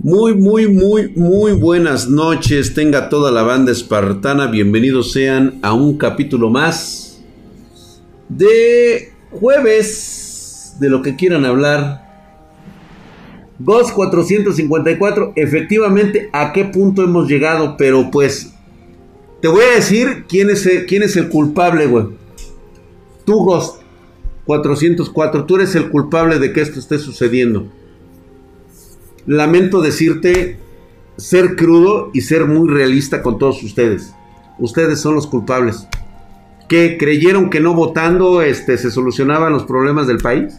Muy, muy, muy, muy buenas noches. Tenga toda la banda espartana. Bienvenidos sean a un capítulo más de jueves de lo que quieran hablar. Ghost 454. Efectivamente, ¿a qué punto hemos llegado? Pero pues, te voy a decir quién es el, quién es el culpable, güey. Tú, Ghost 404. Tú eres el culpable de que esto esté sucediendo lamento decirte ser crudo y ser muy realista con todos ustedes. Ustedes son los culpables. Creyeron que no votando este, se solucionaban los problemas del país.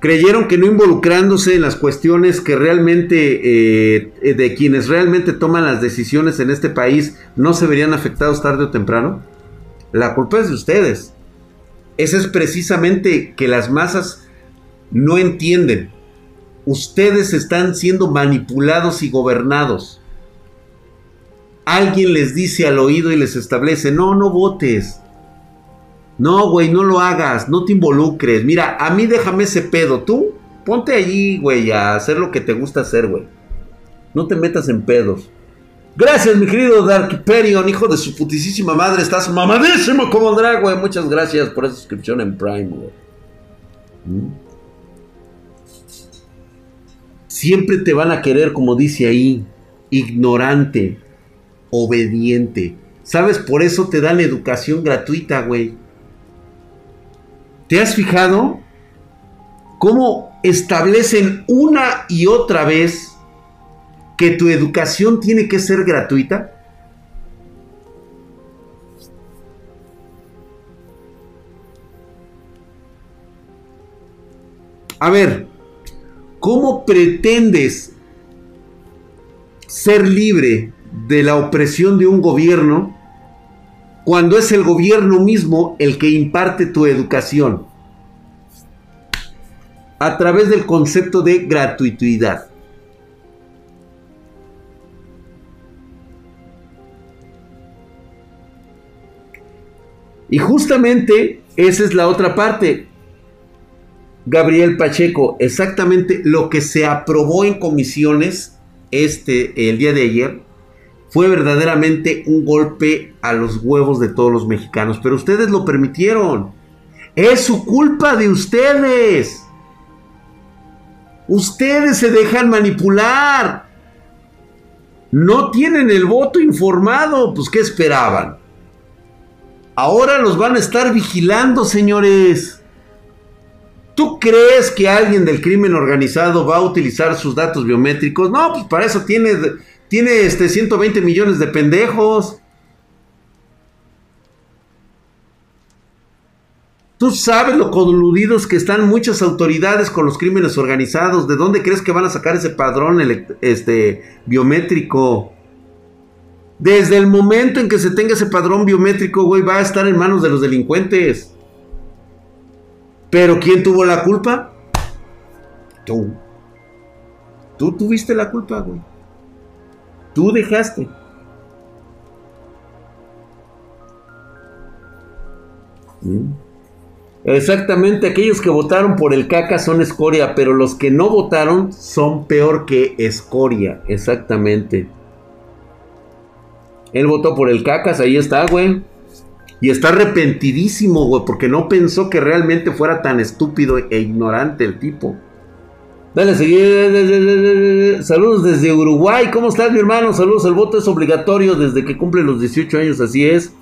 Creyeron que no involucrándose en las cuestiones que realmente, eh, de quienes realmente toman las decisiones en este país, no se verían afectados tarde o temprano. La culpa es de ustedes. Esa es precisamente que las masas no entienden ustedes están siendo manipulados y gobernados. Alguien les dice al oído y les establece, no, no votes. No, güey, no lo hagas, no te involucres. Mira, a mí déjame ese pedo. Tú, ponte allí, güey, a hacer lo que te gusta hacer, güey. No te metas en pedos. Gracias, mi querido Dark Perion, hijo de su putísima madre. Estás mamadísimo como drag, güey. Muchas gracias por esa suscripción en Prime, güey. ¿Mm? Siempre te van a querer, como dice ahí, ignorante, obediente. ¿Sabes? Por eso te dan educación gratuita, güey. ¿Te has fijado cómo establecen una y otra vez que tu educación tiene que ser gratuita? A ver, ¿Cómo pretendes ser libre de la opresión de un gobierno cuando es el gobierno mismo el que imparte tu educación? A través del concepto de gratuidad. Y justamente esa es la otra parte. Gabriel Pacheco, exactamente lo que se aprobó en comisiones este el día de ayer fue verdaderamente un golpe a los huevos de todos los mexicanos, pero ustedes lo permitieron. Es su culpa de ustedes. Ustedes se dejan manipular. No tienen el voto informado, pues ¿qué esperaban? Ahora los van a estar vigilando, señores. ¿Tú crees que alguien del crimen organizado va a utilizar sus datos biométricos? No, pues para eso tiene, tiene este 120 millones de pendejos. Tú sabes lo coludidos que están muchas autoridades con los crímenes organizados. ¿De dónde crees que van a sacar ese padrón este, biométrico? Desde el momento en que se tenga ese padrón biométrico, güey, va a estar en manos de los delincuentes. Pero ¿quién tuvo la culpa? Tú. Tú tuviste la culpa, güey. Tú dejaste. ¿Mm? Exactamente, aquellos que votaron por el caca son escoria, pero los que no votaron son peor que escoria, exactamente. Él votó por el cacas, ahí está, güey. Y está arrepentidísimo, güey, porque no pensó que realmente fuera tan estúpido e ignorante el tipo. Dale, seguir. Saludos desde Uruguay. ¿Cómo estás, mi hermano? Saludos. El voto es obligatorio desde que cumple los 18 años, así es.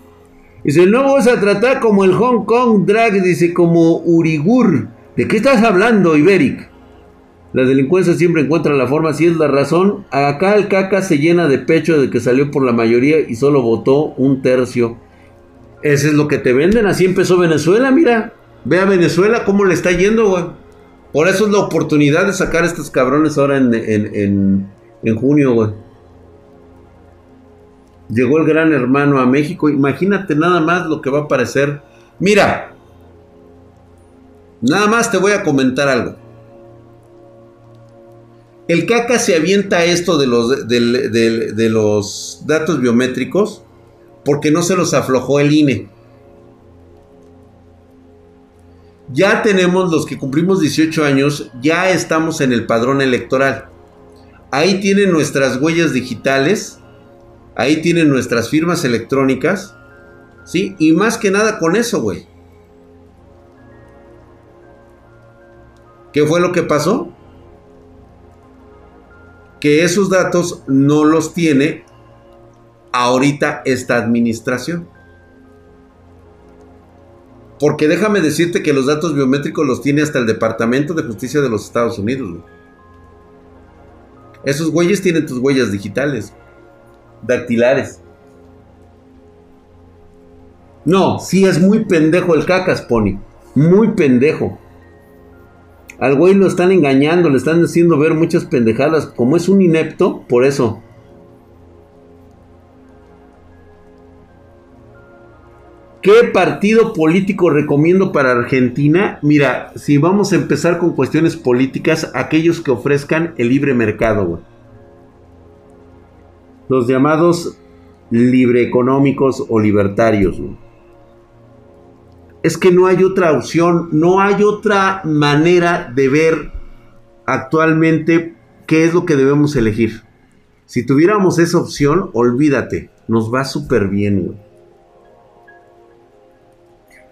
Dice, no vas a tratar como el Hong Kong Drag, dice, como Urigur. ¿De qué estás hablando, Iberic? La delincuencia siempre encuentra la forma, si es la razón. Acá el caca se llena de pecho de que salió por la mayoría y solo votó un tercio. Ese es lo que te venden. Así empezó Venezuela, mira. Ve a Venezuela cómo le está yendo, güey. Por eso es la oportunidad de sacar a estos cabrones ahora en, en, junio, güey. Llegó el gran hermano a México. Imagínate nada más lo que va a aparecer. Mira. Nada más te voy a comentar algo. El caca se avienta esto de los, de los datos biométricos porque no se los aflojó el INE. Ya tenemos los que cumplimos 18 años, ya estamos en el padrón electoral. Ahí tienen nuestras huellas digitales. Ahí tienen nuestras firmas electrónicas. ¿Sí? Y más que nada con eso, güey. ¿Qué fue lo que pasó? Que esos datos no los tiene ahorita esta administración. Porque déjame decirte que los datos biométricos los tiene hasta el Departamento de Justicia de los Estados Unidos. Esos güeyes tienen tus huellas digitales, dactilares. No, sí es muy pendejo el cacas, Pony. Muy pendejo. Al güey lo están engañando, le están haciendo ver muchas pendejadas. Como es un inepto, por eso. ¿Qué partido político recomiendo para Argentina? Mira, si vamos a empezar con cuestiones políticas, aquellos que ofrezcan el libre mercado, güey. Los llamados libre económicos o libertarios. Es que no hay otra opción, no hay otra manera de ver actualmente qué es lo que debemos elegir. Si tuviéramos esa opción, olvídate, nos va súper bien, güey.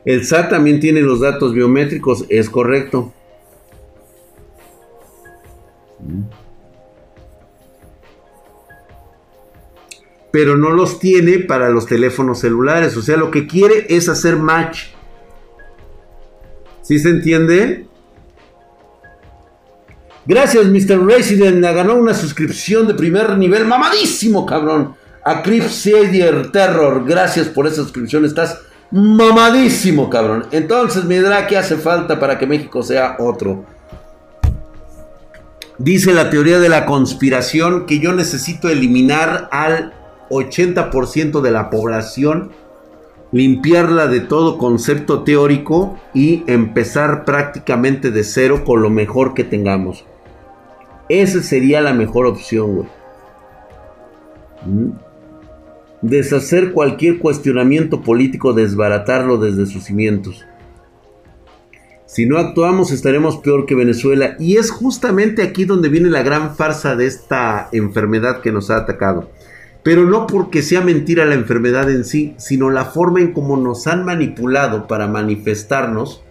El SAT también tiene los datos biométricos, es correcto. Pero no los tiene para los teléfonos celulares. O sea, lo que quiere es hacer match. ¿Sí se entiende? Gracias, Mr. Resident. Ganó una suscripción de primer nivel. Mamadísimo, cabrón. A Crips Terror. Gracias por esa suscripción. Estás mamadísimo, cabrón. Entonces, mi ¿qué hace falta para que México sea otro? Dice la teoría de la conspiración que yo necesito eliminar al 80% de la población, limpiarla de todo concepto teórico y empezar prácticamente de cero con lo mejor que tengamos. Esa sería la mejor opción, güey. ¿Mm? Deshacer cualquier cuestionamiento político, desbaratarlo desde sus cimientos. Si no actuamos estaremos peor que Venezuela y es justamente aquí donde viene la gran farsa de esta enfermedad que nos ha atacado. Pero no porque sea mentira la enfermedad en sí, sino la forma en cómo nos han manipulado para manifestarnos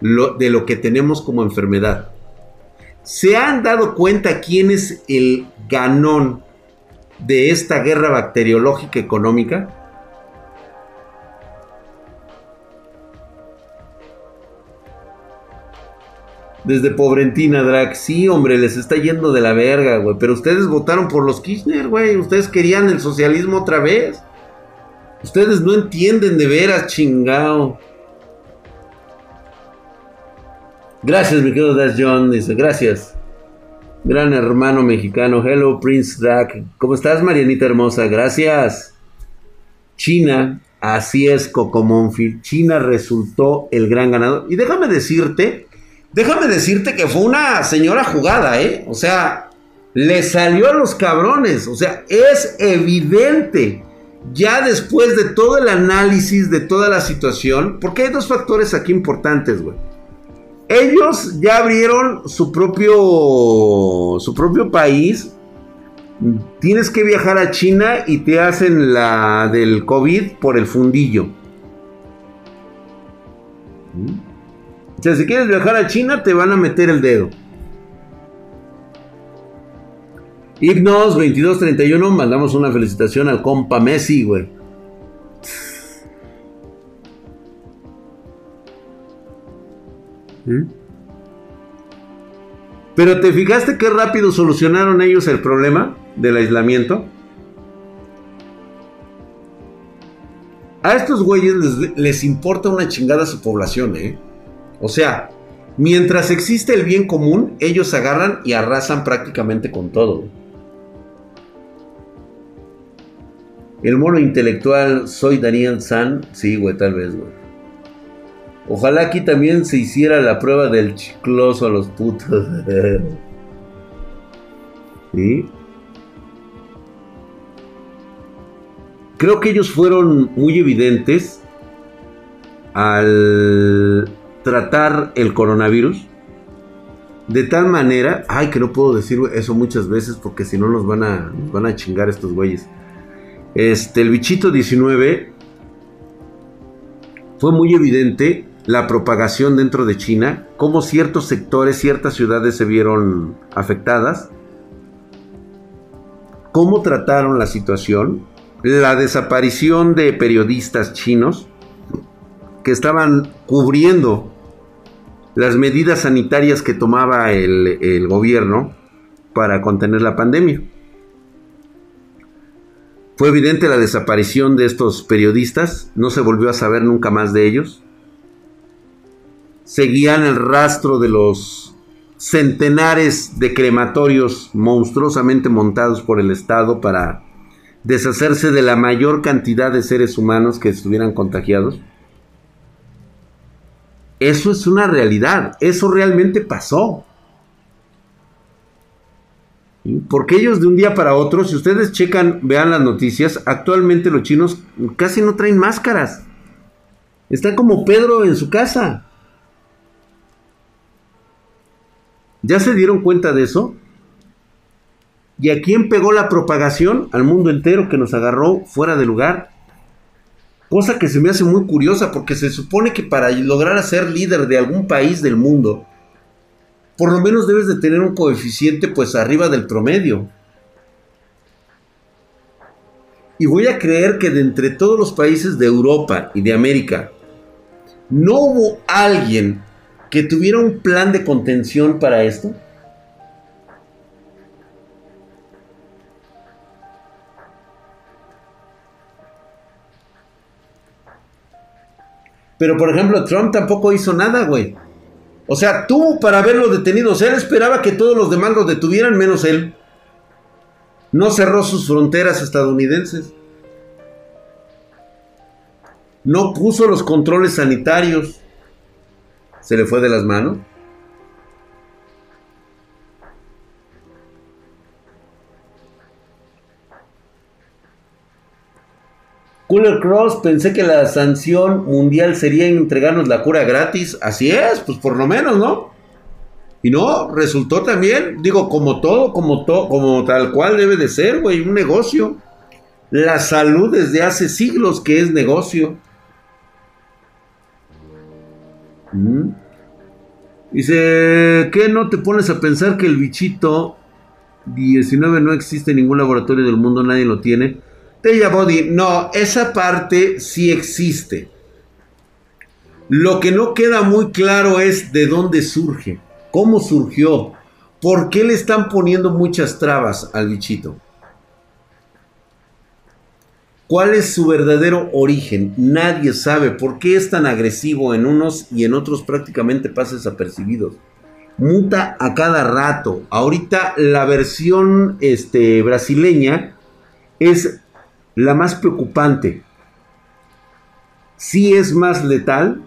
de lo que tenemos como enfermedad. ¿Se han dado cuenta quién es el ganón de esta guerra bacteriológica económica? Desde Pobrentina, Drag. Sí, hombre, les está yendo de la verga, güey. Pero ustedes votaron por los Kirchner, güey. Ustedes querían el socialismo otra vez. Ustedes no entienden de veras, chingao. Gracias, mi querido Das John. Dice, gracias. Gran hermano mexicano. Hello, Prince Drag. ¿Cómo estás, Marianita hermosa? Gracias. China, así es, Coco China resultó el gran ganador. Y déjame decirte, déjame decirte que fue una señora jugada, ¿eh? O sea, le salió a los cabrones. O sea, es evidente. Ya después de todo el análisis de toda la situación, porque hay dos factores aquí importantes, güey. Ellos ya abrieron su propio, su propio país. Tienes que viajar a China y te hacen la del COVID por el fundillo. O sea, si quieres viajar a China, te van a meter el dedo. Hipnos 2231, mandamos una felicitación al compa Messi, güey. ¿Mm? Pero ¿te fijaste qué rápido solucionaron ellos el problema del aislamiento? A estos güeyes les, importa una chingada su población, ¿eh? O sea, mientras existe el bien común, ellos agarran y arrasan prácticamente con todo. El mono intelectual, soy Daniel San, sí, güey, tal vez, güey. Ojalá aquí también se hiciera la prueba del chicloso a los putos. ¿Sí? Creo que ellos fueron muy evidentes al tratar el coronavirus. De tal manera, ay, que no puedo decir eso muchas veces porque si no nos van a, van a chingar estos güeyes. Este, el bichito 19 fue muy evidente la propagación dentro de China, cómo ciertos sectores, ciertas ciudades se vieron afectadas, cómo trataron la situación, la desaparición de periodistas chinos que estaban cubriendo las medidas sanitarias que tomaba el, gobierno para contener la pandemia. Fue evidente la desaparición de estos periodistas, no se volvió a saber nunca más de ellos. Seguían el rastro de los centenares de crematorios monstruosamente montados por el Estado para deshacerse de la mayor cantidad de seres humanos que estuvieran contagiados. Eso es una realidad, eso realmente pasó. Porque ellos de un día para otro, si ustedes checan, vean las noticias, actualmente los chinos casi no traen máscaras. Está como Pedro en su casa. ¿Ya se dieron cuenta de eso? ¿Y a quién pegó la propagación? Al mundo entero que nos agarró fuera de lugar. Cosa que se me hace muy curiosa porque se supone que para lograr ser líder de algún país del mundo, por lo menos debes de tener un coeficiente pues arriba del promedio. Y voy a creer que de entre todos los países de Europa y de América, no hubo alguien que tuviera un plan de contención para esto. Pero por ejemplo, Trump tampoco hizo nada, güey. O sea, tuvo para haberlo detenido. Él esperaba que todos los demás lo detuvieran, menos él. No cerró sus fronteras estadounidenses. No puso los controles sanitarios. Se le fue de las manos. Cooler Cross, pensé que la sanción mundial sería entregarnos la cura gratis. Así es, pues por lo menos, ¿no? Y no, resultó también, digo, como todo, como todo, como tal cual debe de ser, güey, un negocio. La salud desde hace siglos que es negocio. Dice, ¿qué no te pones a pensar que el bichito 19 no existe en ningún laboratorio del mundo, nadie lo tiene? Tella Body, no, esa parte sí existe. Lo que no queda muy claro es de dónde surge, cómo surgió, por qué le están poniendo muchas trabas al bichito. ¿Cuál es su verdadero origen? Nadie sabe por qué es tan agresivo en unos y en otros prácticamente pasa desapercibidos. Muta a cada rato. Ahorita la versión este, brasileña es la más preocupante, sí es más letal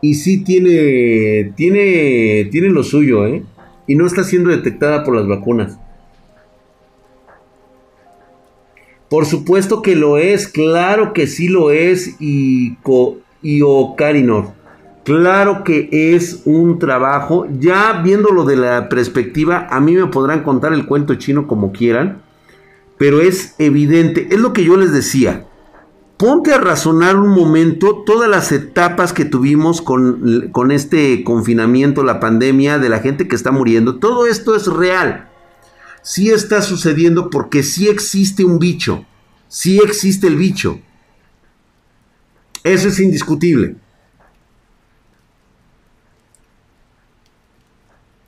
y sí tiene, tiene, tiene lo suyo, ¿eh? Y no está siendo detectada por las vacunas. Por supuesto que lo es, claro que sí lo es, y, y Ocarinor. Claro que es un trabajo, ya viéndolo de la perspectiva, a mí me podrán contar el cuento chino como quieran, pero es evidente, es lo que yo les decía. Ponte a razonar un momento todas las etapas que tuvimos con, con este confinamiento, la pandemia, de la gente que está muriendo. Todo esto es real. Sí está sucediendo porque sí existe un bicho. Sí existe el bicho. Eso es indiscutible.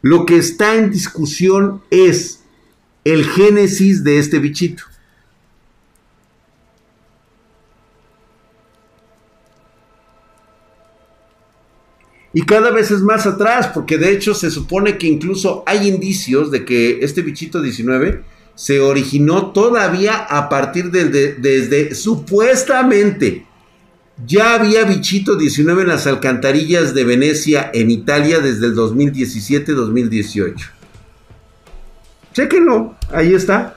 Lo que está en discusión es el génesis de este bichito. Y cada vez es más atrás, porque de hecho se supone que incluso hay indicios de que este bichito 19 se originó todavía a partir de, desde supuestamente ya había bichito 19 en las alcantarillas de Venecia en Italia desde el 2017-2018. Chequenlo, ahí está.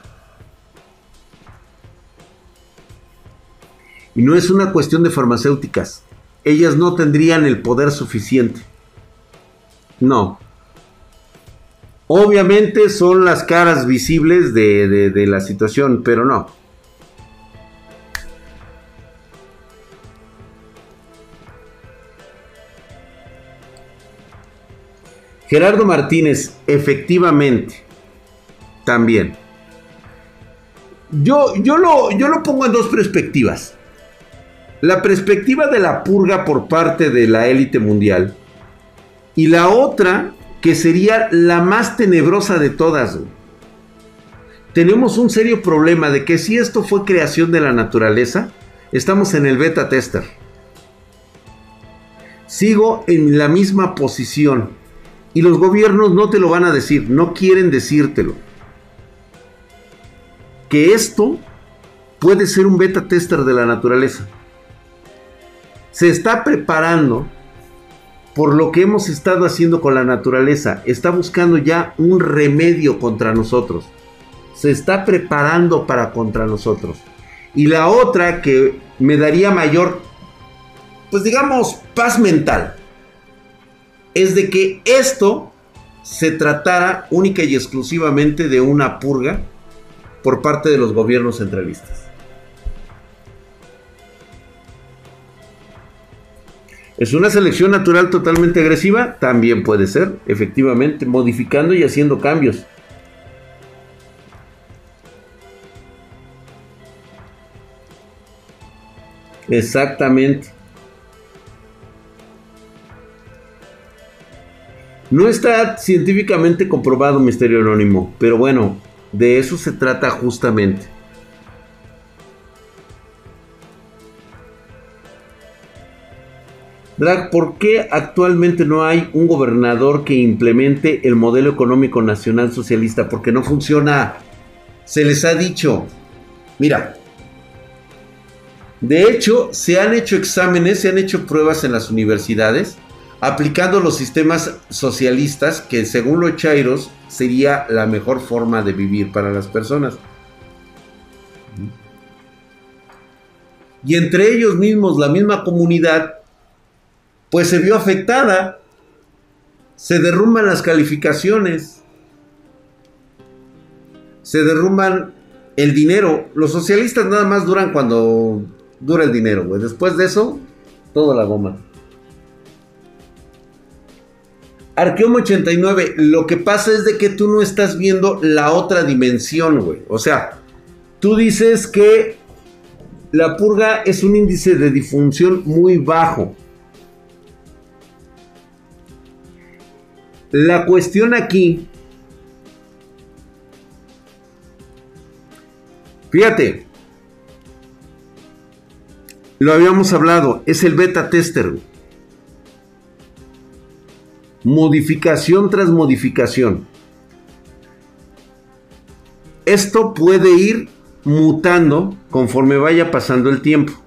Y no es una cuestión de farmacéuticas. Ellas no tendrían el poder suficiente. No. Obviamente son las caras visibles de, de la situación, pero no. Gerardo Martínez, efectivamente, también. Yo, yo, lo, yo lo pongo en dos perspectivas. La perspectiva de la purga por parte de la élite mundial. Y la otra, que sería la más tenebrosa de todas. Tenemos un serio problema de que si esto fue creación de la naturaleza, estamos en el beta tester. Sigo en la misma posición. Y los gobiernos no te lo van a decir, no quieren decírtelo que esto puede ser un beta tester de la naturaleza. Se está preparando por lo que hemos estado haciendo con la naturaleza. Está buscando ya un remedio contra nosotros. Se está preparando para contra nosotros. Y la otra que me daría mayor, pues digamos, paz mental, es de que esto se tratara única y exclusivamente de una purga por parte de los gobiernos centralistas. ¿Es una selección natural totalmente agresiva? También puede ser, efectivamente, modificando y haciendo cambios. Exactamente. No está científicamente comprobado Misterio Anónimo, pero bueno, de eso se trata justamente. ¿Por qué actualmente no hay un gobernador que implemente el modelo económico nacional socialista? Porque no funciona. Se les ha dicho. Mira. De hecho, se han hecho exámenes, se han hecho pruebas en las universidades aplicando los sistemas socialistas que según los Chairos sería la mejor forma de vivir para las personas. Y entre ellos mismos, la misma comunidad, pues se vio afectada. Se derrumban las calificaciones. Se derrumban el dinero. Los socialistas nada más duran cuando dura el dinero, Después de eso, toda la goma. Arqueomo 89, lo que pasa es de que tú no estás viendo la otra dimensión, güey. O sea, tú dices que la purga es un índice de difunción muy bajo. La cuestión aquí, fíjate, lo habíamos hablado, es el beta tester. Modificación tras modificación. Esto puede ir mutando conforme vaya pasando el tiempo.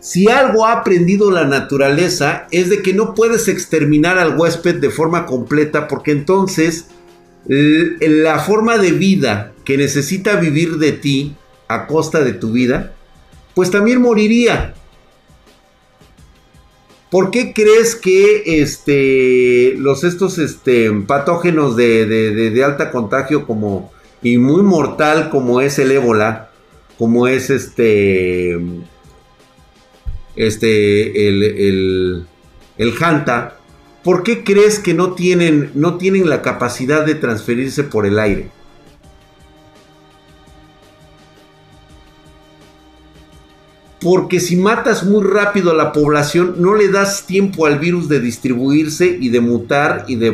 Si algo ha aprendido la naturaleza es de que no puedes exterminar al huésped de forma completa porque entonces la forma de vida que necesita vivir de ti a costa de tu vida, pues también moriría. ¿Por qué crees que este, los estos este, patógenos de, alta contagio como, y muy mortal como es el ébola, como es este, este, el, el, el Hanta, ¿por qué crees que no tienen, no tienen la capacidad de transferirse por el aire? Porque si matas muy rápido a la población, no le das tiempo al virus de distribuirse y de mutar y de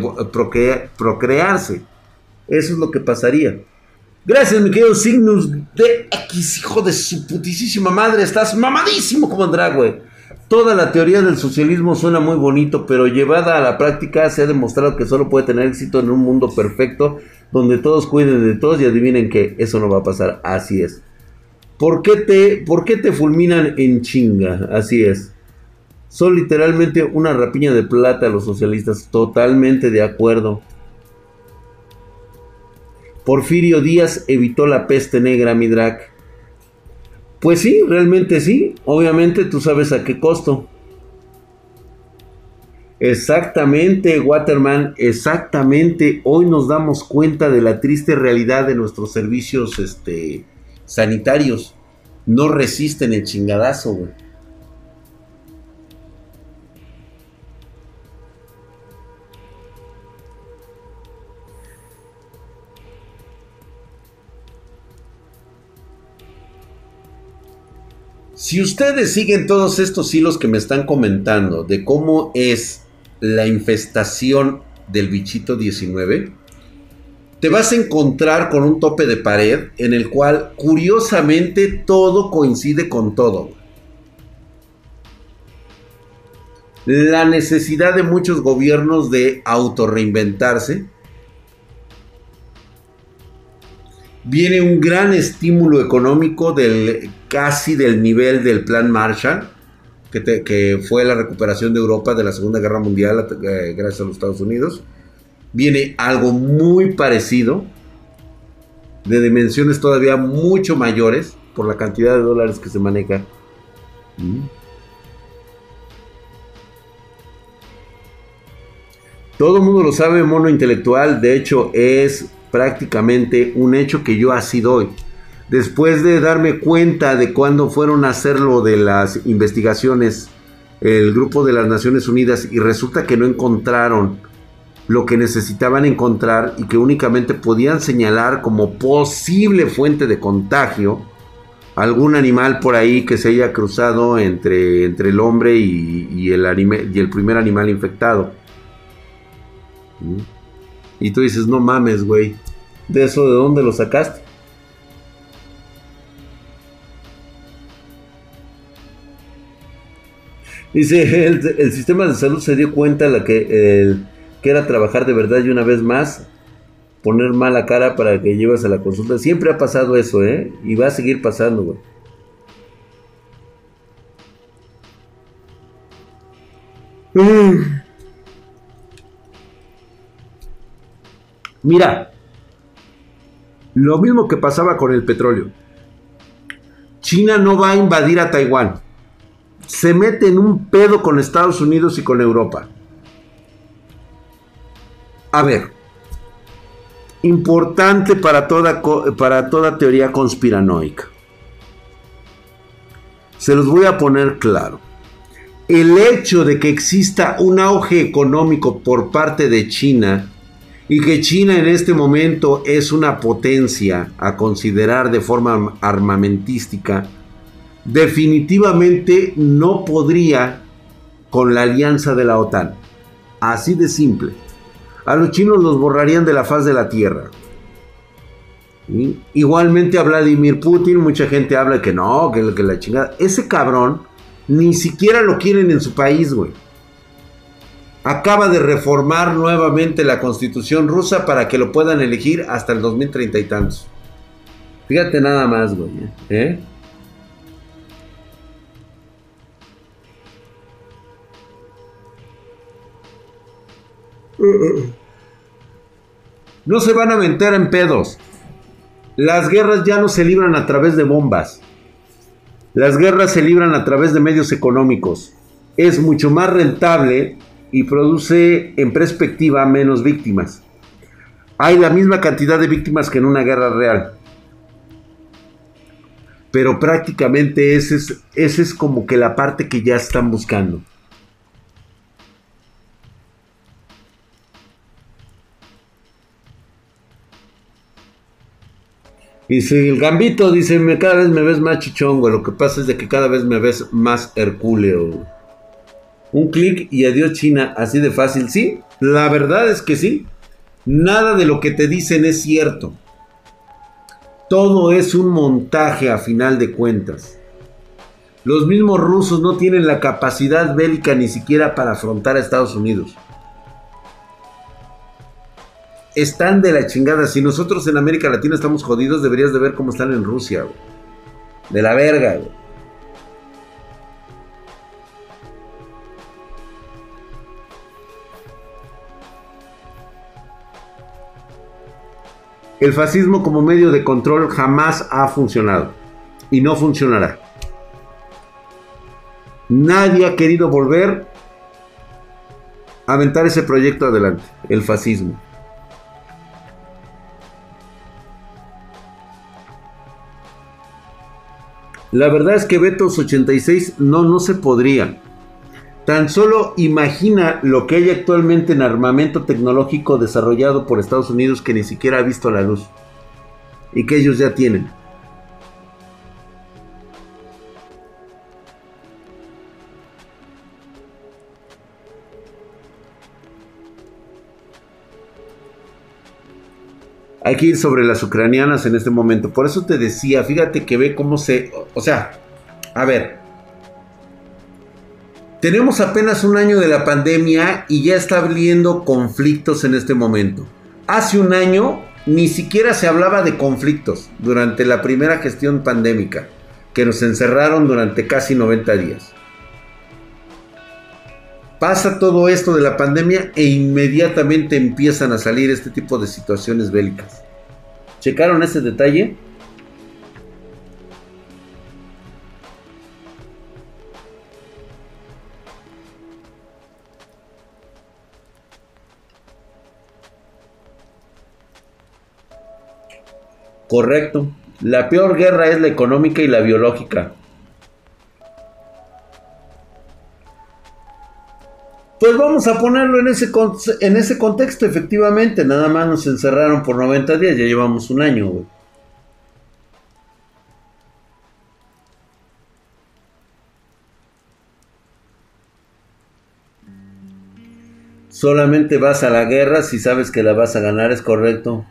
procrearse. Eso es lo que pasaría. Gracias, mi querido Signus de X, hijo de su putísima madre. Estás mamadísimo como güey. Toda la teoría del socialismo suena muy bonito, pero llevada a la práctica se ha demostrado que solo puede tener éxito en un mundo perfecto donde todos cuiden de todos y adivinen que eso no va a pasar. Así es. ¿Por qué te, por qué te fulminan en chinga? Así es. Son literalmente una rapiña de plata los socialistas. Totalmente de acuerdo. Porfirio Díaz evitó la peste negra, mi drag. Pues sí, realmente sí. Obviamente tú sabes a qué costo. Exactamente, Waterman, exactamente. Hoy nos damos cuenta de la triste realidad de nuestros servicios este, sanitarios. No resisten el chingadazo, güey. Si ustedes siguen todos estos hilos que me están comentando de cómo es la infestación del bichito 19, te vas a encontrar con un tope de pared en el cual curiosamente todo coincide con todo. La necesidad de muchos gobiernos de autorreinventarse viene un gran estímulo económico del casi del nivel del plan Marshall, que, fue la recuperación de Europa de la Segunda Guerra Mundial eh, gracias a los Estados Unidos. Viene algo muy parecido, de dimensiones todavía mucho mayores, por la cantidad de dólares que se maneja. Mm. Todo el mundo lo sabe, mono intelectual. De hecho, es prácticamente un hecho que yo así doy. Después de darme cuenta de cuándo fueron a hacerlo de las investigaciones el grupo de las Naciones Unidas y resulta que no encontraron lo que necesitaban encontrar y que únicamente podían señalar como posible fuente de contagio algún animal por ahí que se haya cruzado entre, entre el hombre y, el y el primer animal infectado. ¿Mm? Y tú dices, no mames, güey. ¿De eso de dónde lo sacaste? Dice, el, sistema de salud se dio cuenta que, que era trabajar de verdad y una vez más poner mala cara para que lleves a la consulta. Siempre ha pasado eso, ¿eh? Y va a seguir pasando, güey. Mm. Mira, lo mismo que pasaba con el petróleo. China no va a invadir a Taiwán. Se mete en un pedo con Estados Unidos y con Europa. A ver, importante para toda, para toda teoría conspiranoica. Se los voy a poner claro. El hecho de que exista un auge económico por parte de China y que China en este momento es una potencia a considerar de forma armamentística, definitivamente no podría con la alianza de la OTAN. Así de simple. A los chinos los borrarían de la faz de la tierra. Igualmente a Vladimir Putin, mucha gente habla que no, que, que la chingada. Ese cabrón ni siquiera lo quieren en su país, güey acaba de reformar nuevamente la constitución rusa para que lo puedan elegir hasta el 2030 y tantos. Fíjate nada más, güey. ¿eh? No se van a meter en pedos. Las guerras ya no se libran a través de bombas. Las guerras se libran a través de medios económicos. Es mucho más rentable y produce en perspectiva menos víctimas. Hay la misma cantidad de víctimas que en una guerra real. Pero prácticamente esa es, ese es como que la parte que ya están buscando. Si el gambito dice, cada vez me ves más chichongo, lo que pasa es de que cada vez me ves más hercúleo. Un clic y adiós China, así de fácil. Sí, la verdad es que sí. Nada de lo que te dicen es cierto. Todo es un montaje a final de cuentas. Los mismos rusos no tienen la capacidad bélica ni siquiera para afrontar a Estados Unidos. Están de la chingada. Si nosotros en América Latina estamos jodidos, deberías de ver cómo están en Rusia. De la verga. Güey. El fascismo como medio de control jamás ha funcionado y no funcionará. Nadie ha querido volver aventar ese proyecto adelante, el fascismo. La verdad es que Betos 86 no, no se podría. Tan solo imagina lo que hay actualmente en armamento tecnológico desarrollado por Estados Unidos que ni siquiera ha visto la luz. Y que ellos ya tienen. Hay que ir sobre las ucranianas en este momento. Por eso te decía, fíjate que ve cómo se... O sea, a ver. Tenemos apenas un año de la pandemia y ya está habiendo conflictos en este momento. Hace un año ni siquiera se hablaba de conflictos durante la primera gestión pandémica, que nos encerraron durante casi 90 días. Pasa todo esto de la pandemia e inmediatamente empiezan a salir este tipo de situaciones bélicas. ¿Checaron ese detalle? Correcto. La peor guerra es la económica y la biológica. Pues vamos a ponerlo en ese, en ese contexto, efectivamente. Nada más nos encerraron por 90 días, ya llevamos un año, güey. Solamente vas a la guerra si sabes que la vas a ganar, es correcto.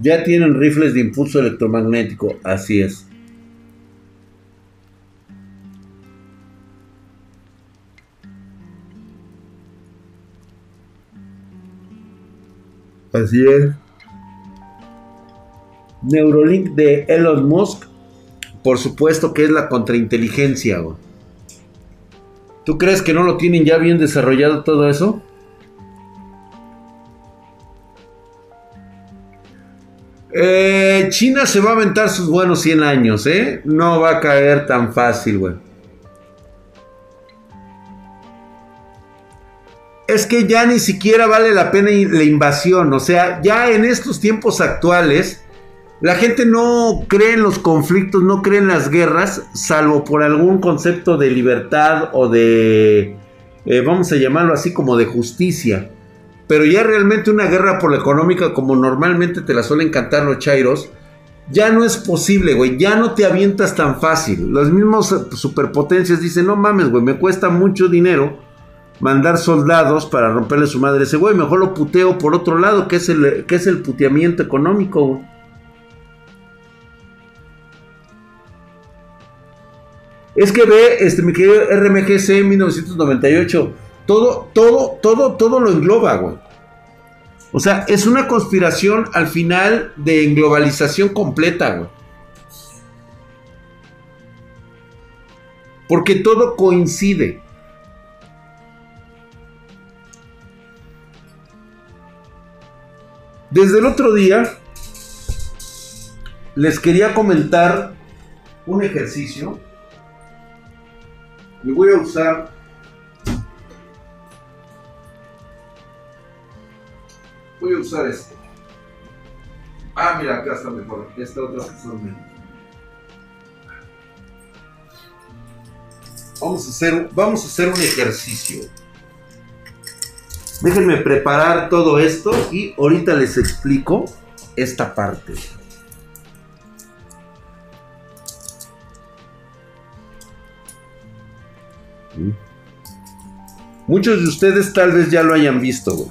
Ya tienen rifles de impulso electromagnético, así es. Así es. Neurolink de Elon Musk. Por supuesto que es la contrainteligencia. ¿Tú crees que no lo tienen ya bien desarrollado todo eso? Eh, China se va a aventar sus buenos 100 años, ¿eh? No va a caer tan fácil, güey. es que ya ni siquiera vale la pena la invasión. O sea, ya en estos tiempos actuales, la gente no cree en los conflictos, no cree en las guerras, salvo por algún concepto de libertad o de, eh, vamos a llamarlo así, como de justicia. Pero ya realmente una guerra por la económica, como normalmente te la suelen cantar los chairos, ya no es posible, güey. Ya no te avientas tan fácil. Los mismos superpotencias dicen, no mames, güey, me cuesta mucho dinero mandar soldados para romperle su madre ese güey. Mejor lo puteo por otro lado, que es el, que es el puteamiento económico, Es que ve, este, mi querido RMGC 1998, todo, todo, todo, todo lo engloba, güey. O sea, es una conspiración al final de globalización completa, güey. Porque todo coincide. Desde el otro día les quería comentar un ejercicio. Me voy a usar voy a usar este. Ah, mira, acá está mejor. Esta otra persona. Vamos a hacer, vamos a hacer un ejercicio. Déjenme preparar todo esto y ahorita les explico esta parte. Muchos de ustedes tal vez ya lo hayan visto.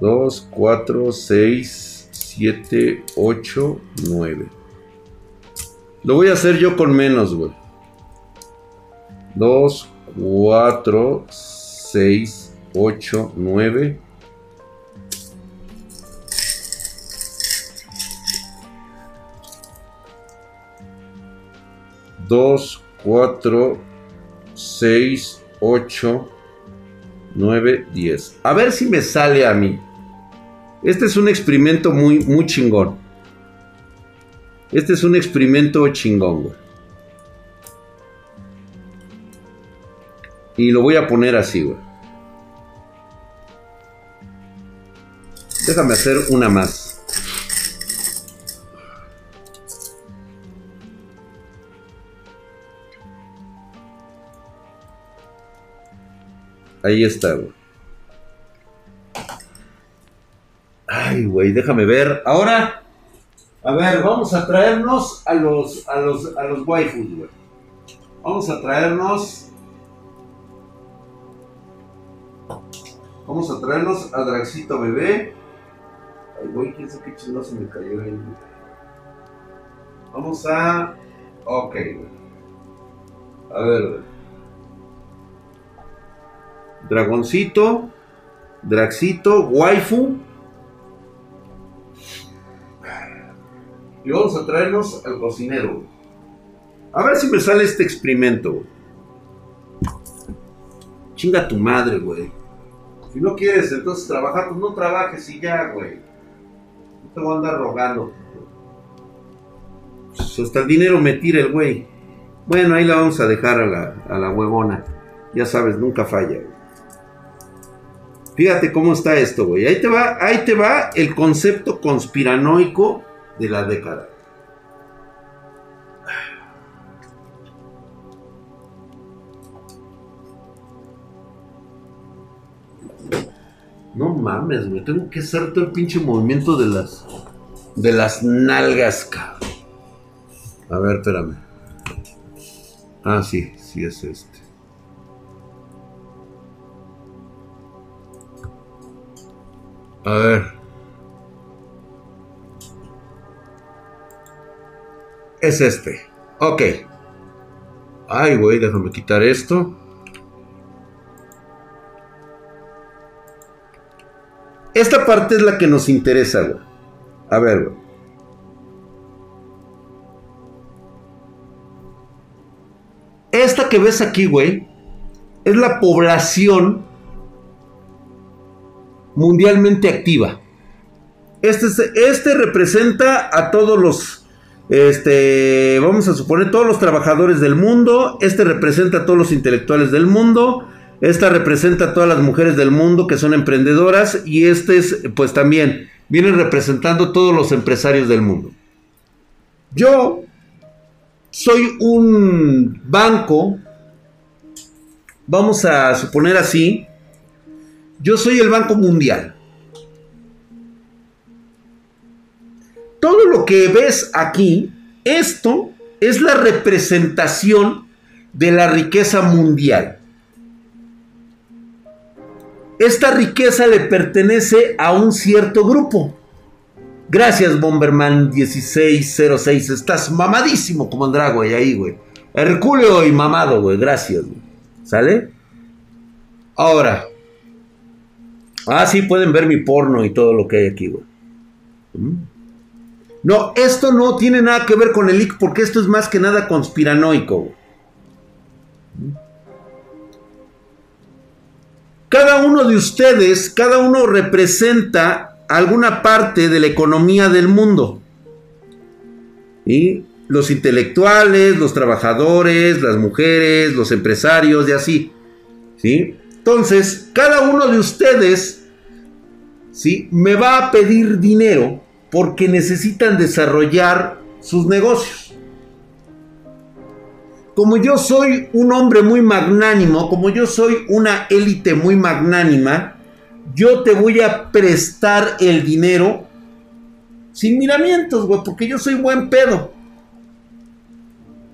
2, 4, 6, 7, 8, 9. Lo voy a hacer yo con menos, güey. 2, 4, 6, 8, 9. Dos, cuatro, seis, ocho, nueve, diez. A ver si me sale a mí. Este es un experimento muy, muy chingón. Este es un experimento chingón, güey. Y lo voy a poner así, güey. Déjame hacer una más. Ahí está, güey. Ay, güey, déjame ver. Ahora, a ver, vamos a traernos a los, a los, a los waifus, güey. Vamos a traernos. Vamos a traernos a Draxito Bebé. Ay, güey, quién sabe qué chingado se me cayó ahí. Vamos a. Ok, güey. A ver, güey. Dragoncito, Draxito, Waifu. Y vamos a traernos al cocinero. A ver si me sale este experimento. Chinga tu madre, güey. Si no quieres entonces trabajar, pues no trabajes y ya, güey. No te voy a andar rogando. Pues hasta el dinero me tira el güey. Bueno, ahí la vamos a dejar a la, a la huevona. Ya sabes, nunca falla, güey. Fíjate cómo está esto, güey. Ahí te va, ahí te va el concepto conspiranoico de la década. No mames, güey. Tengo que hacer todo el pinche movimiento de las. De las nalgas, cabrón. A ver, espérame. Ah, sí, sí es este. A ver. Es este. Ok. Ay, güey, déjame quitar esto. Esta parte es la que nos interesa, güey. A ver, güey. Esta que ves aquí, güey, es la población mundialmente activa. Este, este representa a todos los, este, vamos a suponer, todos los trabajadores del mundo. Este representa a todos los intelectuales del mundo. Esta representa a todas las mujeres del mundo que son emprendedoras. Y este es, pues también, vienen representando todos los empresarios del mundo. Yo soy un banco, vamos a suponer así, yo soy el Banco Mundial. Todo lo que ves aquí, esto es la representación de la riqueza mundial. Esta riqueza le pertenece a un cierto grupo. Gracias, Bomberman 1606. Estás mamadísimo como el Drago ahí, güey. Herculeo y mamado, güey. Gracias, güey. ¿Sale? Ahora, Ah, sí, pueden ver mi porno y todo lo que hay aquí, güey. Mm. No, esto no tiene nada que ver con el leak porque esto es más que nada conspiranoico. Cada uno de ustedes, cada uno representa alguna parte de la economía del mundo. Y los intelectuales, los trabajadores, las mujeres, los empresarios y así. ¿Sí? Entonces, cada uno de ustedes, ¿sí? Me va a pedir dinero porque necesitan desarrollar sus negocios. Como yo soy un hombre muy magnánimo, como yo soy una élite muy magnánima, yo te voy a prestar el dinero sin miramientos, güey, porque yo soy buen pedo.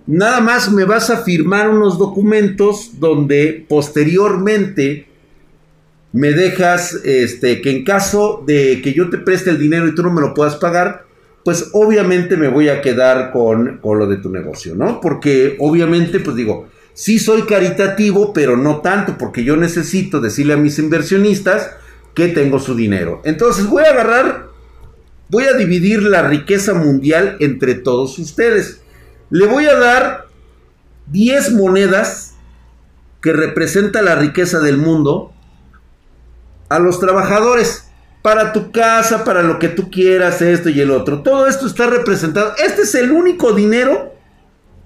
Nada más me vas a firmar unos documentos donde posteriormente me dejas este, que en caso de que yo te preste el dinero y tú no me lo puedas pagar, pues obviamente me voy a quedar con, con lo de tu negocio, ¿no? Porque obviamente, pues digo, sí soy caritativo, pero no tanto, porque yo necesito decirle a mis inversionistas que tengo su dinero. Entonces voy a agarrar, voy a dividir la riqueza mundial entre todos ustedes. Le voy a dar 10 monedas que representa la riqueza del mundo a los trabajadores. Para tu casa, para lo que tú quieras, esto y el otro. Todo esto está representado. Este es el único dinero.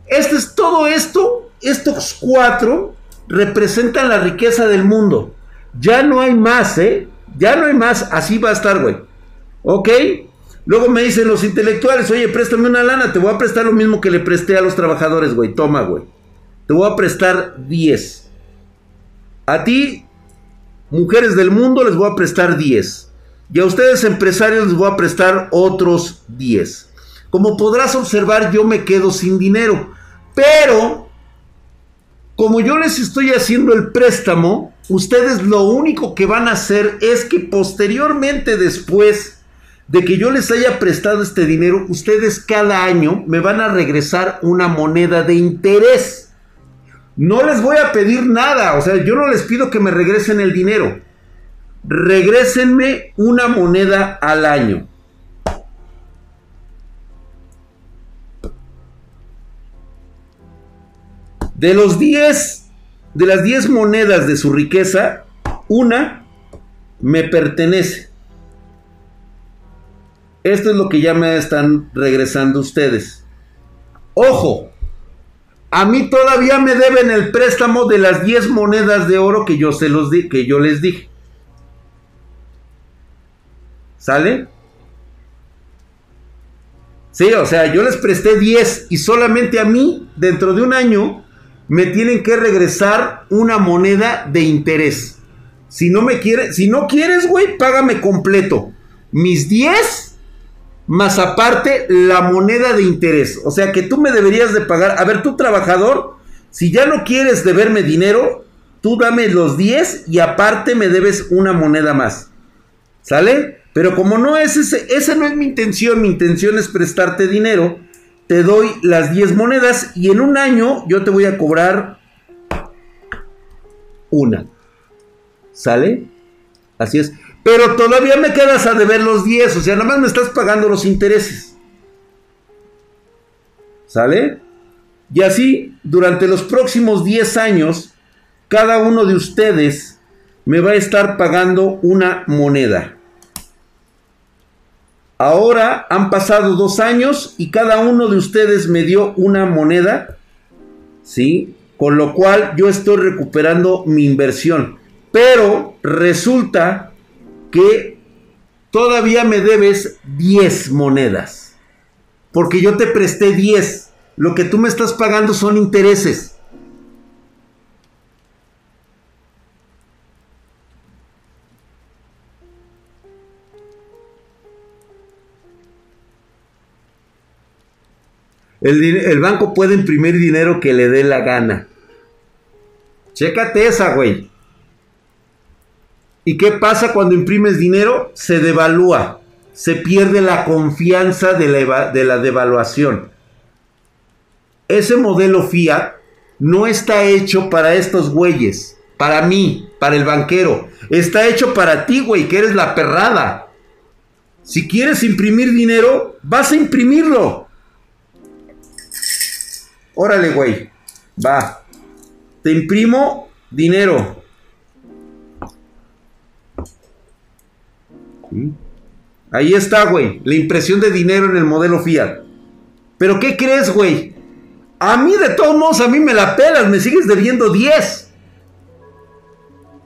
Este es todo esto. Estos cuatro representan la riqueza del mundo. Ya no hay más, ¿eh? Ya no hay más. Así va a estar, güey. ¿Ok? Luego me dicen los intelectuales, oye, préstame una lana, te voy a prestar lo mismo que le presté a los trabajadores, güey. Toma, güey. Te voy a prestar 10. A ti, mujeres del mundo, les voy a prestar 10. Y a ustedes, empresarios, les voy a prestar otros 10. Como podrás observar, yo me quedo sin dinero. Pero, como yo les estoy haciendo el préstamo, ustedes lo único que van a hacer es que posteriormente, después de que yo les haya prestado este dinero, ustedes cada año me van a regresar una moneda de interés. No les voy a pedir nada, o sea, yo no les pido que me regresen el dinero. Regrésenme una moneda al año. De los 10, de las 10 monedas de su riqueza, una me pertenece. Esto es lo que ya me están regresando ustedes. Ojo, a mí todavía me deben el préstamo de las 10 monedas de oro que yo, se los di, que yo les dije. ¿Sale? Sí, o sea, yo les presté 10 y solamente a mí, dentro de un año, me tienen que regresar una moneda de interés. Si no me quieres, si no quieres, güey, págame completo. Mis 10 más aparte la moneda de interés. O sea que tú me deberías de pagar. A ver, tú trabajador, si ya no quieres deberme dinero, tú dame los 10 y aparte me debes una moneda más. ¿Sale? Pero como no es ese, esa no es mi intención, mi intención es prestarte dinero, te doy las 10 monedas y en un año yo te voy a cobrar una. ¿Sale? Así es. Pero todavía me quedas a deber los 10, o sea, nada más me estás pagando los intereses. ¿Sale? Y así, durante los próximos 10 años, cada uno de ustedes me va a estar pagando una moneda. Ahora han pasado dos años y cada uno de ustedes me dio una moneda, ¿sí? Con lo cual yo estoy recuperando mi inversión. Pero resulta que todavía me debes 10 monedas. Porque yo te presté 10. Lo que tú me estás pagando son intereses. El, banco puede imprimir dinero que le dé la gana. Chécate esa, güey. ¿Y qué pasa cuando imprimes dinero? Se devalúa, se pierde la confianza de la, de la devaluación. Ese modelo fiat no está hecho para estos güeyes, para mí, para el banquero. Está hecho para ti, güey, que eres la perrada. Si quieres imprimir dinero, vas a imprimirlo. Órale, güey. Va. Te imprimo dinero. Ahí está, güey. La impresión de dinero en el modelo Fiat. Pero ¿qué crees, güey? A mí de todos modos, a mí me la pelas, me sigues debiendo 10.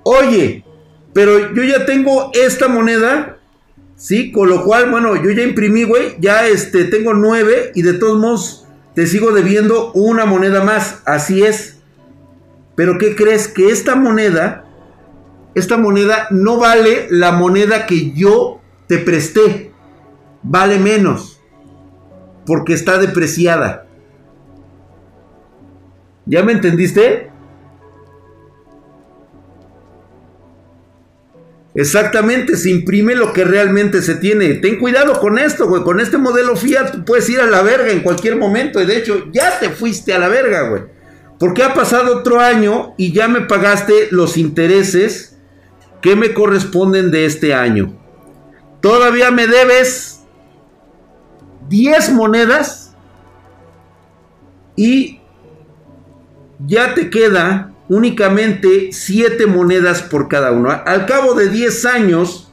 Oye, pero yo ya tengo esta moneda, ¿sí? Con lo cual, bueno, yo ya imprimí, güey, ya este, tengo 9 y de todos modos te sigo debiendo una moneda más, así es. Pero ¿qué crees? Que esta moneda esta moneda no vale la moneda que yo te presté. Vale menos. Porque está depreciada. ¿Ya me entendiste? Exactamente, se imprime lo que realmente se tiene. Ten cuidado con esto, güey. Con este modelo Fiat puedes ir a la verga en cualquier momento. Y de hecho, ya te fuiste a la verga, güey. Porque ha pasado otro año y ya me pagaste los intereses ¿Qué me corresponden de este año? Todavía me debes 10 monedas y ya te queda únicamente 7 monedas por cada uno. Al cabo de 10 años,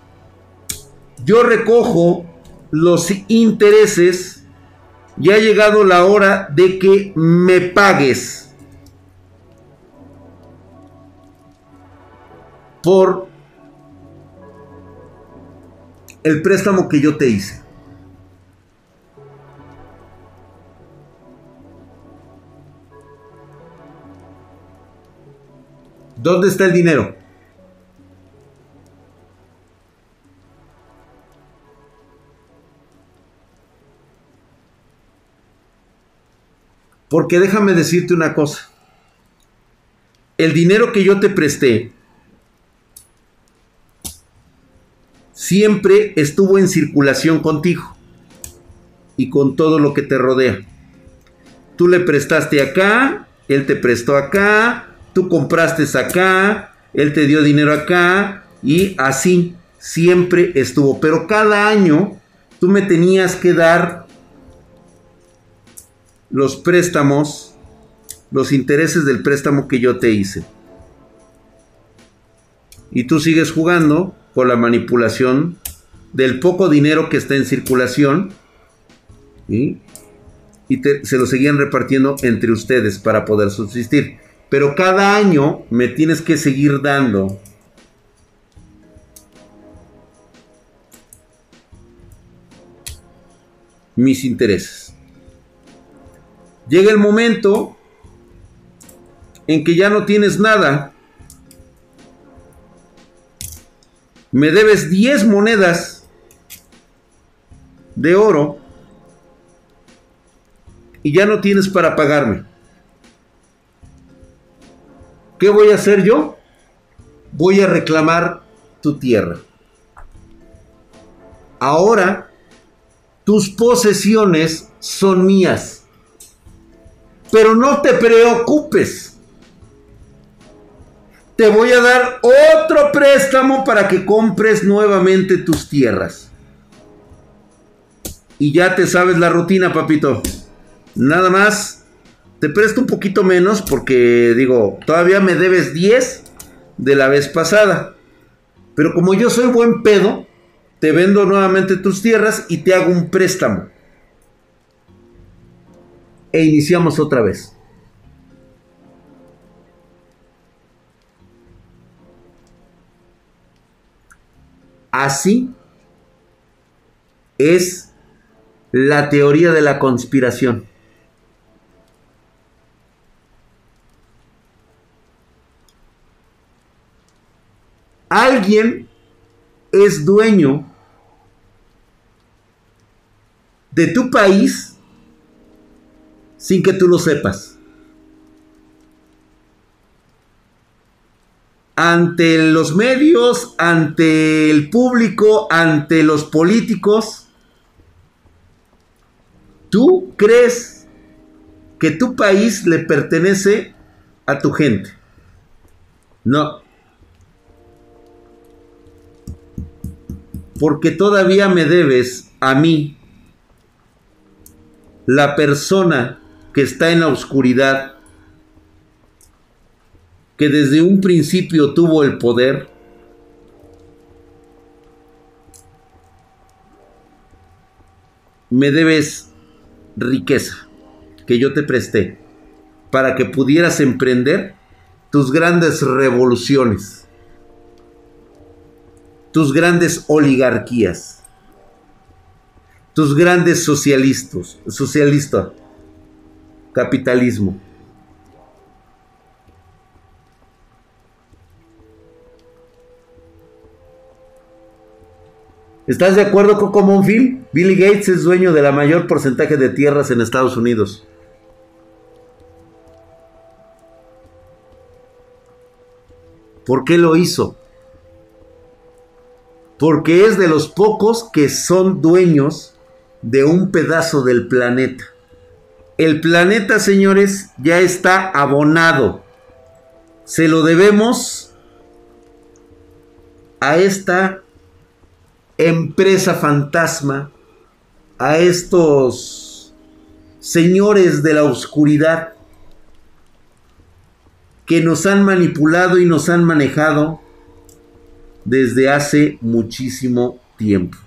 yo recojo los y ha llegado la hora de que me pagues. por el préstamo que yo te hice. ¿Dónde está el dinero? Porque déjame decirte una cosa. El dinero que yo te presté siempre estuvo en circulación contigo y con todo lo que te rodea. Tú le prestaste acá, él te prestó acá, tú compraste acá, él te dio dinero acá y así siempre estuvo. Pero cada año tú me tenías que dar los préstamos, los intereses del préstamo que yo te hice. Y tú sigues jugando con la manipulación del poco dinero que está en circulación y se lo seguían repartiendo entre ustedes para poder subsistir. Pero cada año me tienes que seguir dando mis intereses. Llega el momento en que ya no tienes nada. Me debes 10 monedas de oro y ya no tienes para pagarme. ¿Qué voy a hacer yo? Voy a reclamar tu tierra. Ahora, tus posesiones son mías. Pero no te preocupes. Te voy a dar otro préstamo para que compres nuevamente tus tierras. Y ya te sabes la rutina, papito. Nada más te presto un poquito menos porque digo, todavía me debes 10 de la vez pasada. Pero como yo soy buen pedo, te vendo nuevamente tus tierras y te hago un préstamo. E iniciamos otra vez. Así es la teoría de la conspiración. alguien es dueño de tu país sin que tú lo sepas. Ante los medios, ante el público, ante los políticos, tú crees que tu país le pertenece a tu gente. No. porque todavía me debes a mí, la persona que está en la oscuridad, que desde un principio tuvo el poder, me debes riqueza que yo te presté para que pudieras emprender tus grandes revoluciones tus grandes oligarquías, tus grandes socialistas, socialista, capitalismo. ¿Estás de acuerdo, con Monfil? Billy Gates es dueño de la mayor porcentaje de tierras en Estados Unidos. ¿Por qué lo hizo? porque es de los pocos que son dueños de un pedazo del planeta. El planeta, señores, ya está abonado. Se lo debemos a esta empresa fantasma, a estos señores de la oscuridad que nos han manipulado y nos han manejado desde hace muchísimo tiempo.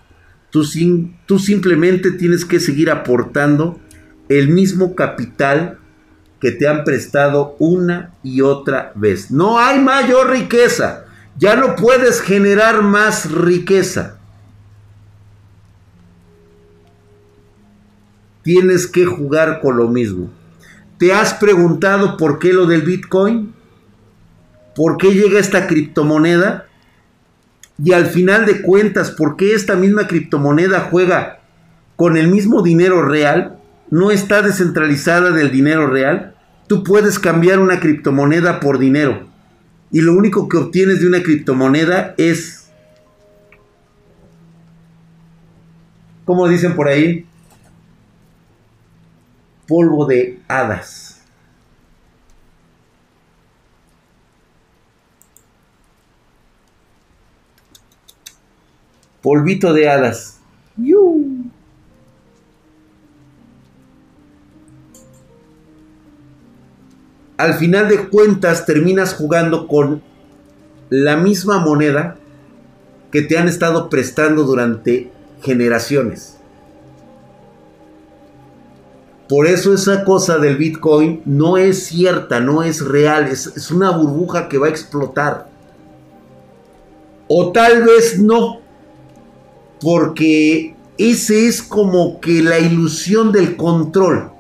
Tú, tú simplemente tienes que seguir aportando el mismo capital que te han prestado una y otra vez. No hay mayor riqueza Ya no puedes generar más riqueza. Tienes que jugar con lo mismo. ¿Te has preguntado por qué lo del Bitcoin? ¿Por qué llega esta criptomoneda? Y al final de cuentas, ¿por qué esta misma criptomoneda juega con el mismo dinero real? ¿No está descentralizada del dinero real? Tú puedes cambiar una criptomoneda por dinero. Y lo único que obtienes de una criptomoneda es, como dicen por ahí, polvo de hadas. Polvito de hadas. Al final de cuentas terminas jugando con la misma moneda que te han estado prestando durante generaciones. Por eso esa cosa del Bitcoin no es cierta, no es real, es, es, una burbuja que va a explotar. O tal vez no, porque ese es como que la ilusión del control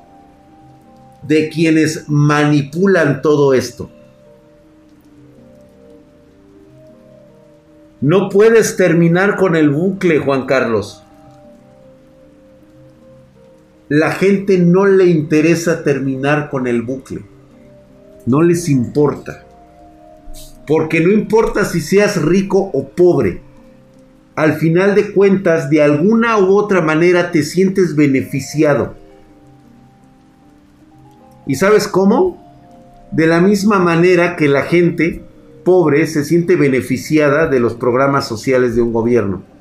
de quienes manipulan todo esto. No puedes terminar con el bucle, Juan Carlos. La gente no le interesa terminar con el bucle. No les importa. Porque no importa si seas rico o pobre al final de cuentas, de alguna u otra manera te sientes beneficiado. ¿Y sabes cómo? De la misma manera que la gente pobre se siente beneficiada de los programas sociales de un gobierno.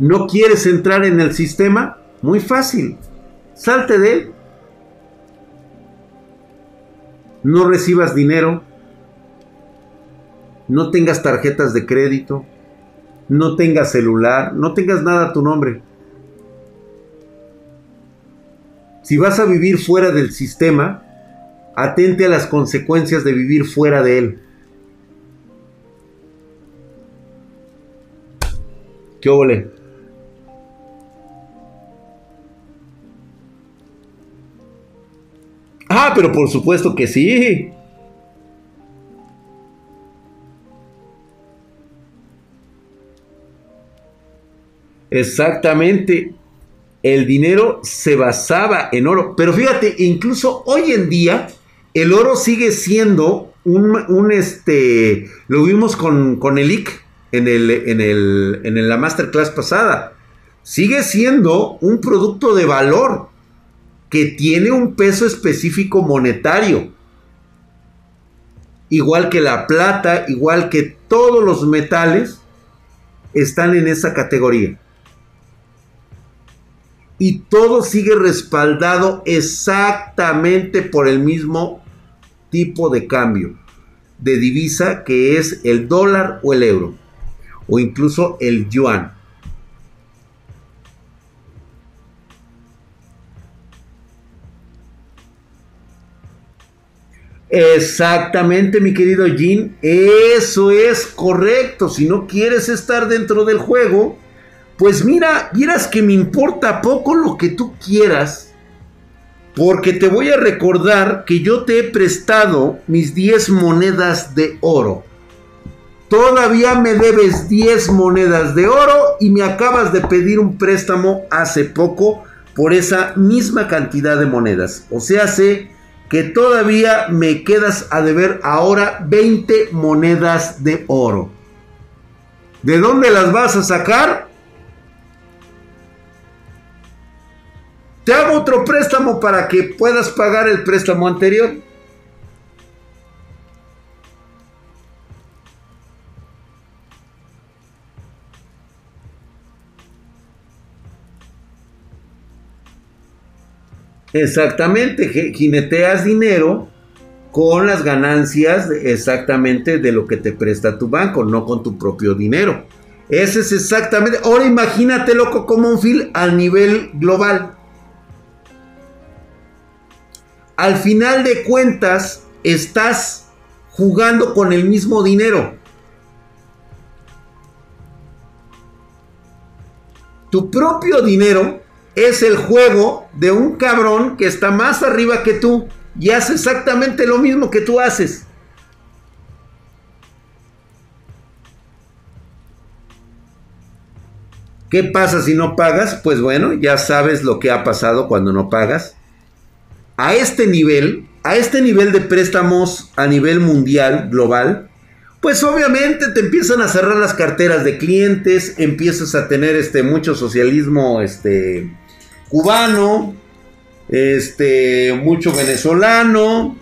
¿No quieres entrar en el sistema? Muy fácil. Salte de él. No recibas dinero no tengas tarjetas de crédito, no tengas celular, no tengas nada a tu nombre. Si vas a vivir fuera del sistema, atente a las consecuencias de vivir fuera de él. ¿Qué ole? Ah, pero por supuesto que sí. Exactamente. El dinero se basaba en oro. Pero fíjate, incluso hoy en día, el oro sigue siendo un, este. Lo vimos con, con el IC en, el, en, el, en la masterclass pasada. Sigue siendo un producto de valor que tiene un peso específico monetario. Igual que la plata, igual que todos los metales, están en esa categoría y todo sigue respaldado exactamente por el mismo tipo de cambio de divisa que es el dólar o el euro o incluso el yuan. Exactamente, mi querido Jin. Eso es correcto. Si no quieres estar dentro del juego, pues mira, vieras que me importa poco lo que tú quieras, porque te voy a recordar que yo te he prestado mis 10 monedas de oro. Todavía me debes 10 monedas de oro y me acabas de pedir un préstamo hace poco por esa misma cantidad de monedas. O sea, sé que todavía me quedas a deber ahora 20 monedas de oro. ¿De dónde las vas a sacar? Te hago otro préstamo para que puedas pagar el préstamo anterior. Exactamente, jineteas dinero con las ganancias exactamente de lo que te presta tu banco, no con tu propio dinero. Ese es exactamente. Ahora imagínate, loco, como un fil a nivel global. al final de cuentas estás jugando con el mismo dinero. Tu propio dinero es el juego de un cabrón que está más arriba que tú y hace exactamente lo mismo que tú haces. ¿Qué pasa si no pagas? Pues bueno, ya sabes lo que ha pasado cuando no pagas. A este nivel, a este nivel de préstamos a nivel mundial, global, pues obviamente te empiezan a cerrar las carteras de clientes, empiezas a tener este mucho socialismo este cubano, este mucho venezolano,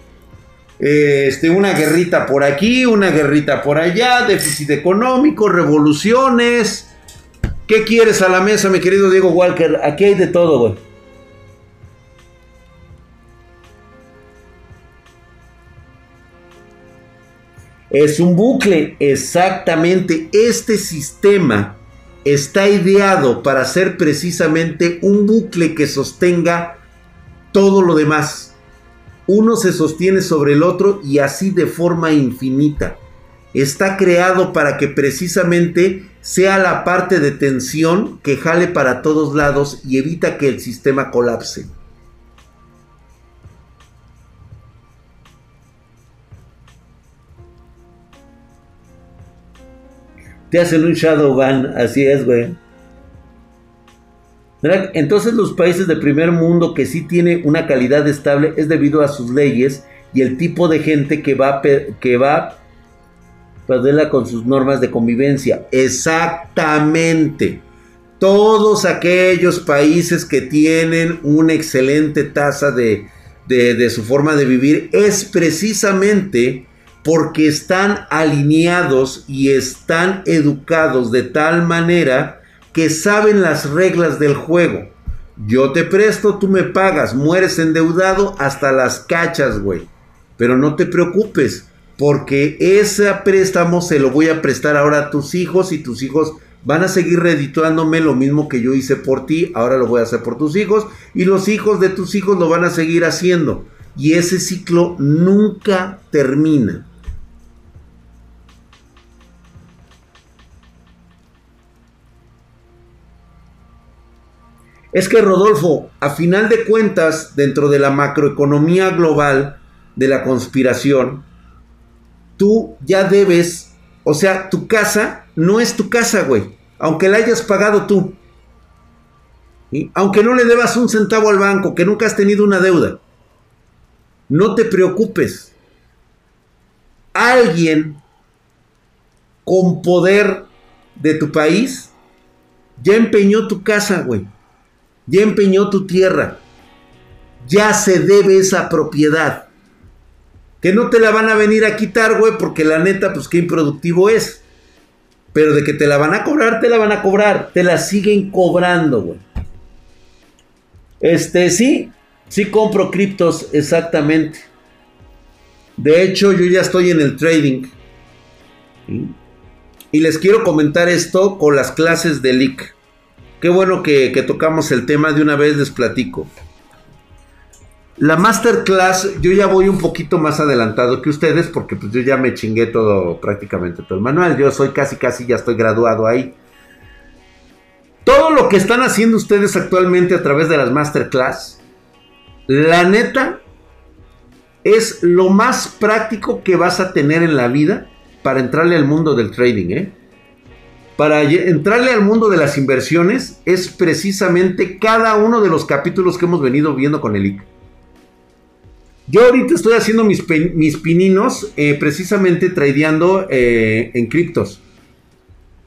este una guerrita por aquí, una guerrita por allá, déficit económico, revoluciones. ¿Qué quieres a la mesa, mi querido Diego Walker? Aquí hay de todo, güey. Es un bucle, exactamente. Este sistema está ideado para ser precisamente un bucle que sostenga todo lo demás. Uno se sostiene sobre el otro y así de forma infinita. Está creado para que precisamente sea la parte de tensión que jale para todos lados y evita que el sistema colapse. Te hacen un shadow ban, así es, güey. Entonces los países del primer mundo que sí tiene una calidad estable es debido a sus leyes y el tipo de gente que va, que va perderla con sus normas de convivencia. Exactamente. Todos aquellos países que tienen una excelente tasa de, de su forma de vivir es precisamente porque están alineados y están educados de tal manera que saben las reglas del juego. Yo te presto, tú me pagas, mueres endeudado hasta las cachas, güey. Pero no te preocupes, porque ese préstamo se lo voy a prestar ahora a tus hijos y tus hijos van a seguir redituándome lo mismo que yo hice por ti, ahora lo voy a hacer por tus hijos y los hijos de tus hijos lo van a seguir haciendo. Y ese ciclo nunca termina. Es que Rodolfo, a final de cuentas, dentro de la macroeconomía global de la conspiración, tú ya debes, o sea, tu casa no es tu casa, güey, aunque la hayas pagado tú. Aunque no le debas un centavo al banco, que nunca has tenido una deuda. No te preocupes. Alguien con poder de tu país ya empeñó tu casa, güey ya empeñó tu tierra, ya se debe esa propiedad. Que no te la van a venir a quitar, güey, porque la neta, pues qué improductivo es. Pero de que te la van a cobrar, te la van a cobrar. Te la siguen cobrando, güey. Este, sí, sí compro criptos, exactamente. De hecho, yo ya estoy en el trading. Y les quiero comentar esto con las clases de LIC. Qué bueno que, tocamos el tema de una vez, les platico. La masterclass, yo ya voy un poquito más adelantado que ustedes, porque pues yo ya me chingué todo, prácticamente todo el manual. Yo soy casi, casi, ya estoy graduado ahí. Todo lo que están haciendo ustedes actualmente a través de las masterclass, la neta, es lo más práctico que vas a tener en la vida para entrarle al mundo del trading, ¿eh? Para entrarle al mundo de las inversiones es precisamente cada uno de los capítulos que hemos venido viendo con el IC. Yo ahorita estoy haciendo mis, mis pininos eh, precisamente tradeando eh, en criptos.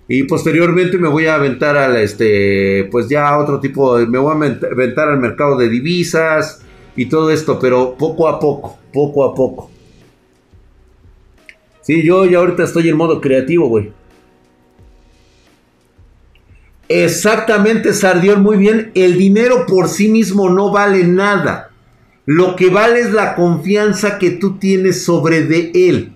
Y posteriormente me voy a aventar al este, pues ya otro tipo, me voy a aventar al mercado de divisas y todo esto, pero poco a poco, poco a poco. Sí, yo ya ahorita estoy en modo creativo, güey. Exactamente, Sardión, muy bien. El dinero por sí mismo no vale nada. Lo que vale es la confianza que tú tienes sobre de él.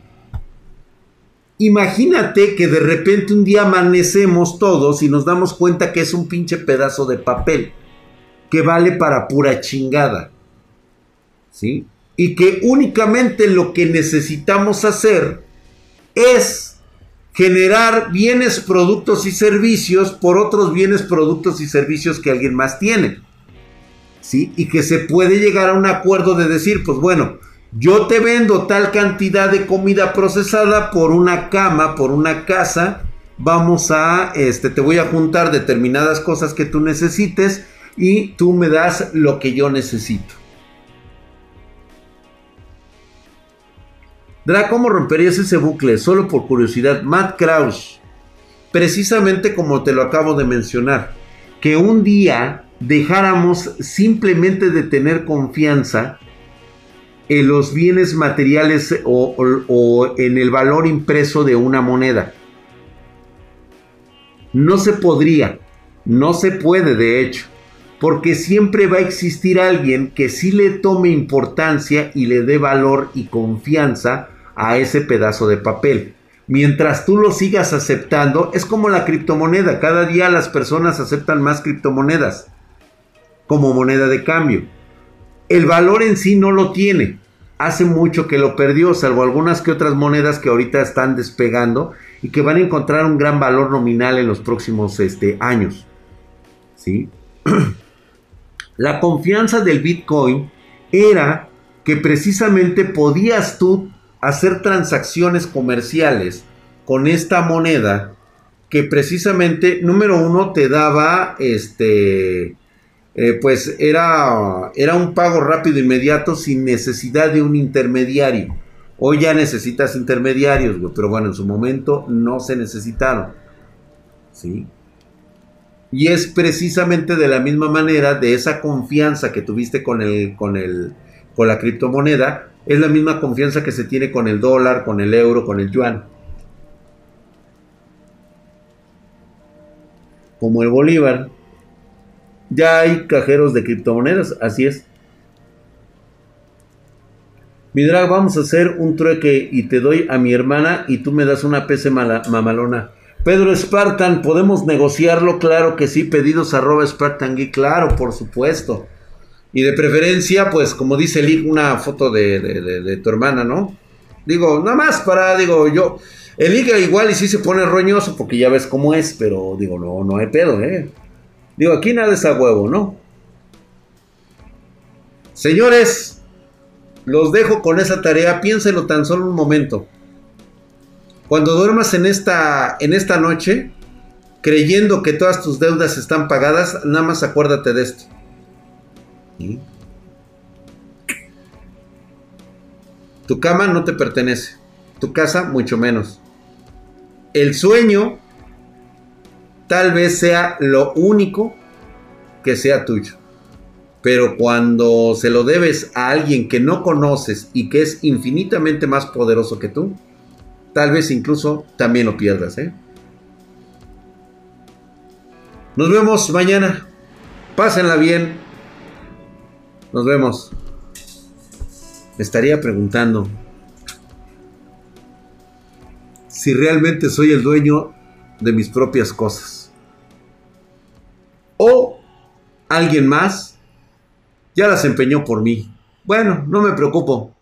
Imagínate que de repente un día amanecemos todos y nos damos cuenta que es un pinche pedazo de papel que vale para pura chingada. ¿Sí? y que únicamente lo que necesitamos hacer es generar bienes, productos y servicios por otros bienes, productos y servicios que alguien más tiene. ¿Sí? Y que se puede llegar a un acuerdo de decir, pues bueno, yo te vendo tal cantidad de comida procesada por una cama, por una casa, vamos a, este, te voy a juntar determinadas cosas que tú necesites y tú me das lo que yo necesito. Dra, ¿cómo romperías ese bucle? Solo por curiosidad. Matt Krauss, precisamente como te lo acabo de mencionar, que un día dejáramos simplemente de tener confianza en los bienes materiales o, o en el valor impreso de una moneda. No se podría, no se puede de hecho, porque siempre va a existir alguien que sí le tome importancia y le dé valor y confianza a ese pedazo de papel. Mientras tú lo sigas aceptando, es como la criptomoneda. Cada día las personas aceptan más criptomonedas como moneda de cambio. El valor en sí no lo tiene. Hace mucho que lo perdió, salvo algunas que otras monedas que ahorita están despegando y que van a encontrar un gran valor nominal en los próximos este, años. ¿Sí? la confianza del Bitcoin era que precisamente podías tú hacer transacciones comerciales con esta moneda que precisamente, número uno, te daba este, eh, pues era, era un pago rápido, inmediato, sin necesidad de un intermediario. Hoy ya necesitas intermediarios, pero bueno, en su momento no se necesitaron. ¿Sí? Y es precisamente de la misma manera, de esa confianza que tuviste con, el, con, el, con la criptomoneda, es la misma confianza que se tiene con el dólar, con el euro, con el yuan. Como el bolívar. Ya hay cajeros de criptomonedas, así es. Mi drag, vamos a hacer un trueque y te doy a mi hermana y tú me das una PC mamalona. Pedro Spartan, ¿podemos negociarlo? Claro que sí, pedidos arroba Spartan claro, por supuesto. Y de preferencia, pues como dice Lig, una foto de, tu hermana, ¿no? Digo, nada más para, digo, yo. El Lig igual y sí se pone roñoso porque ya ves cómo es, pero digo, no, no hay pedo, ¿eh? Digo, aquí nada es a huevo, ¿no? Señores, los dejo con esa tarea, piénselo tan solo un momento. Cuando duermas en esta, en esta noche, creyendo que todas tus deudas están pagadas, nada más acuérdate de esto. Tu cama no te pertenece. Tu casa mucho menos. El sueño tal vez sea lo único que sea tuyo. Pero cuando se lo debes a alguien que no conoces y que es infinitamente más poderoso que tú, tal vez incluso también lo pierdas. ¿eh? Nos vemos mañana. Pásenla bien. Nos vemos. Me estaría preguntando si realmente soy el dueño de mis propias cosas. O alguien más ya las empeñó por mí. Bueno, no me preocupo.